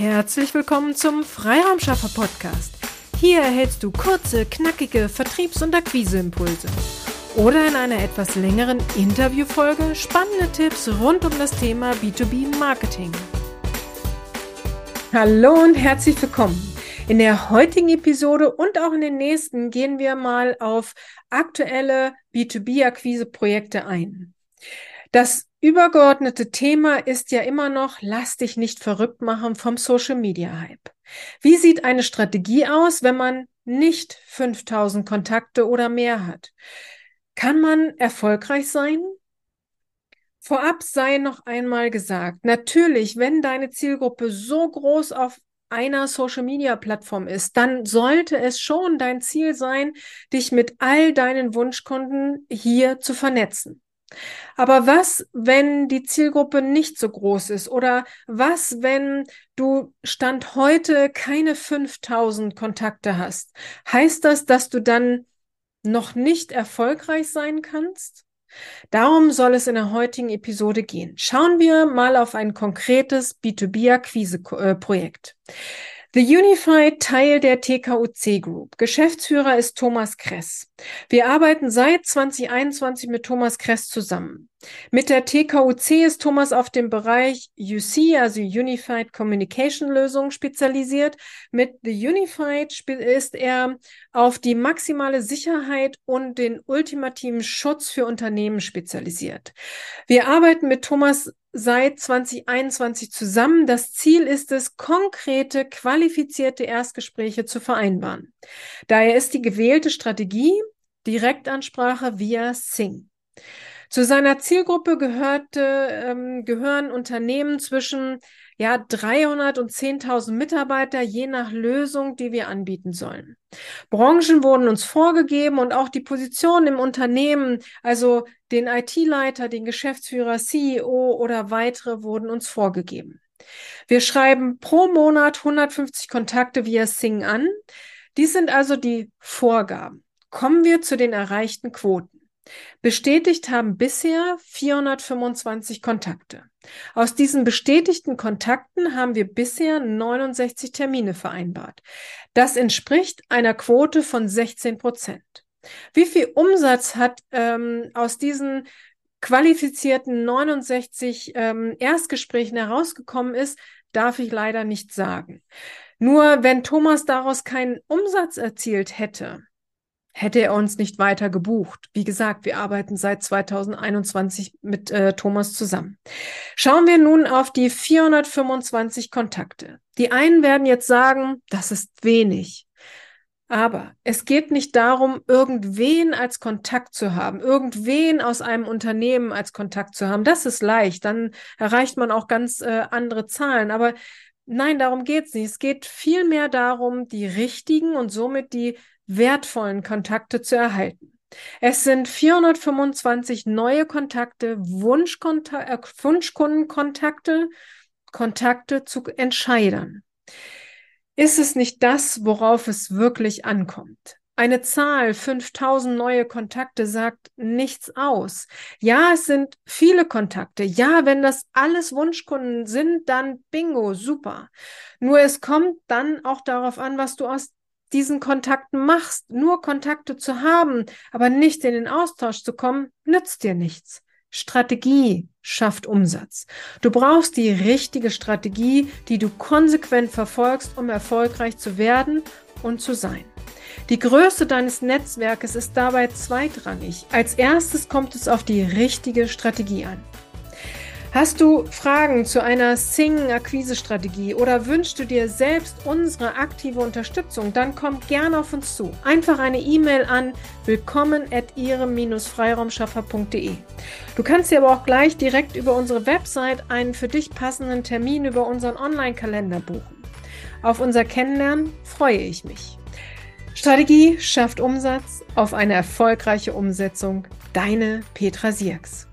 Herzlich willkommen zum Freiraumschaffer Podcast. Hier erhältst du kurze, knackige Vertriebs- und Akquiseimpulse. Oder in einer etwas längeren Interviewfolge spannende Tipps rund um das Thema B2B Marketing. Hallo und herzlich willkommen. In der heutigen Episode und auch in den nächsten gehen wir mal auf aktuelle B2B-Akquise-Projekte ein. Das übergeordnete Thema ist ja immer noch, lass dich nicht verrückt machen vom Social Media Hype. Wie sieht eine Strategie aus, wenn man nicht 5000 Kontakte oder mehr hat? Kann man erfolgreich sein? Vorab sei noch einmal gesagt, natürlich, wenn deine Zielgruppe so groß auf einer Social Media Plattform ist, dann sollte es schon dein Ziel sein, dich mit all deinen Wunschkunden hier zu vernetzen. Aber was, wenn die Zielgruppe nicht so groß ist? Oder was, wenn du Stand heute keine 5000 Kontakte hast? Heißt das, dass du dann noch nicht erfolgreich sein kannst? Darum soll es in der heutigen Episode gehen. Schauen wir mal auf ein konkretes B2B-Akquise-Projekt. The Unified Teil der TKUC Group. Geschäftsführer ist Thomas Kress. Wir arbeiten seit 2021 mit Thomas Kress zusammen. Mit der TKUC ist Thomas auf dem Bereich UC, also Unified Communication Lösungen, spezialisiert. Mit The Unified ist er auf die maximale Sicherheit und den ultimativen Schutz für Unternehmen spezialisiert. Wir arbeiten mit Thomas seit 2021 zusammen. Das Ziel ist es, konkrete, qualifizierte Erstgespräche zu vereinbaren. Daher ist die gewählte Strategie Direktansprache via Sing. Zu seiner Zielgruppe gehörte, ähm, gehören Unternehmen zwischen ja, 300 und 10.000 Mitarbeiter, je nach Lösung, die wir anbieten sollen. Branchen wurden uns vorgegeben und auch die Position im Unternehmen, also den IT-Leiter, den Geschäftsführer, CEO oder weitere wurden uns vorgegeben. Wir schreiben pro Monat 150 Kontakte via Sing an. Dies sind also die Vorgaben. Kommen wir zu den erreichten Quoten. Bestätigt haben bisher 425 Kontakte. Aus diesen bestätigten Kontakten haben wir bisher 69 Termine vereinbart. Das entspricht einer Quote von 16 Prozent. Wie viel Umsatz hat ähm, aus diesen qualifizierten 69 ähm, Erstgesprächen herausgekommen ist, darf ich leider nicht sagen. Nur wenn Thomas daraus keinen Umsatz erzielt hätte, hätte er uns nicht weiter gebucht. Wie gesagt, wir arbeiten seit 2021 mit äh, Thomas zusammen. Schauen wir nun auf die 425 Kontakte. Die einen werden jetzt sagen, das ist wenig. Aber es geht nicht darum, irgendwen als Kontakt zu haben, irgendwen aus einem Unternehmen als Kontakt zu haben. Das ist leicht, dann erreicht man auch ganz äh, andere Zahlen. Aber nein, darum geht es nicht. Es geht vielmehr darum, die richtigen und somit die wertvollen Kontakte zu erhalten. Es sind 425 neue Kontakte, Wunschkonta äh, Wunschkundenkontakte, Kontakte zu Entscheidern. Ist es nicht das, worauf es wirklich ankommt? Eine Zahl, 5000 neue Kontakte, sagt nichts aus. Ja, es sind viele Kontakte. Ja, wenn das alles Wunschkunden sind, dann bingo, super. Nur es kommt dann auch darauf an, was du aus diesen Kontakten machst, nur Kontakte zu haben, aber nicht in den Austausch zu kommen, nützt dir nichts. Strategie schafft Umsatz. Du brauchst die richtige Strategie, die du konsequent verfolgst, um erfolgreich zu werden und zu sein. Die Größe deines Netzwerkes ist dabei zweitrangig. Als erstes kommt es auf die richtige Strategie an. Hast du Fragen zu einer Sing-Akquise-Strategie oder wünschst du dir selbst unsere aktive Unterstützung, dann komm gerne auf uns zu. Einfach eine E-Mail an willkommen at ihrem-freiraumschaffer.de. Du kannst dir aber auch gleich direkt über unsere Website einen für dich passenden Termin über unseren Online-Kalender buchen. Auf unser Kennenlernen freue ich mich. Strategie schafft Umsatz auf eine erfolgreiche Umsetzung. Deine Petra Sierks.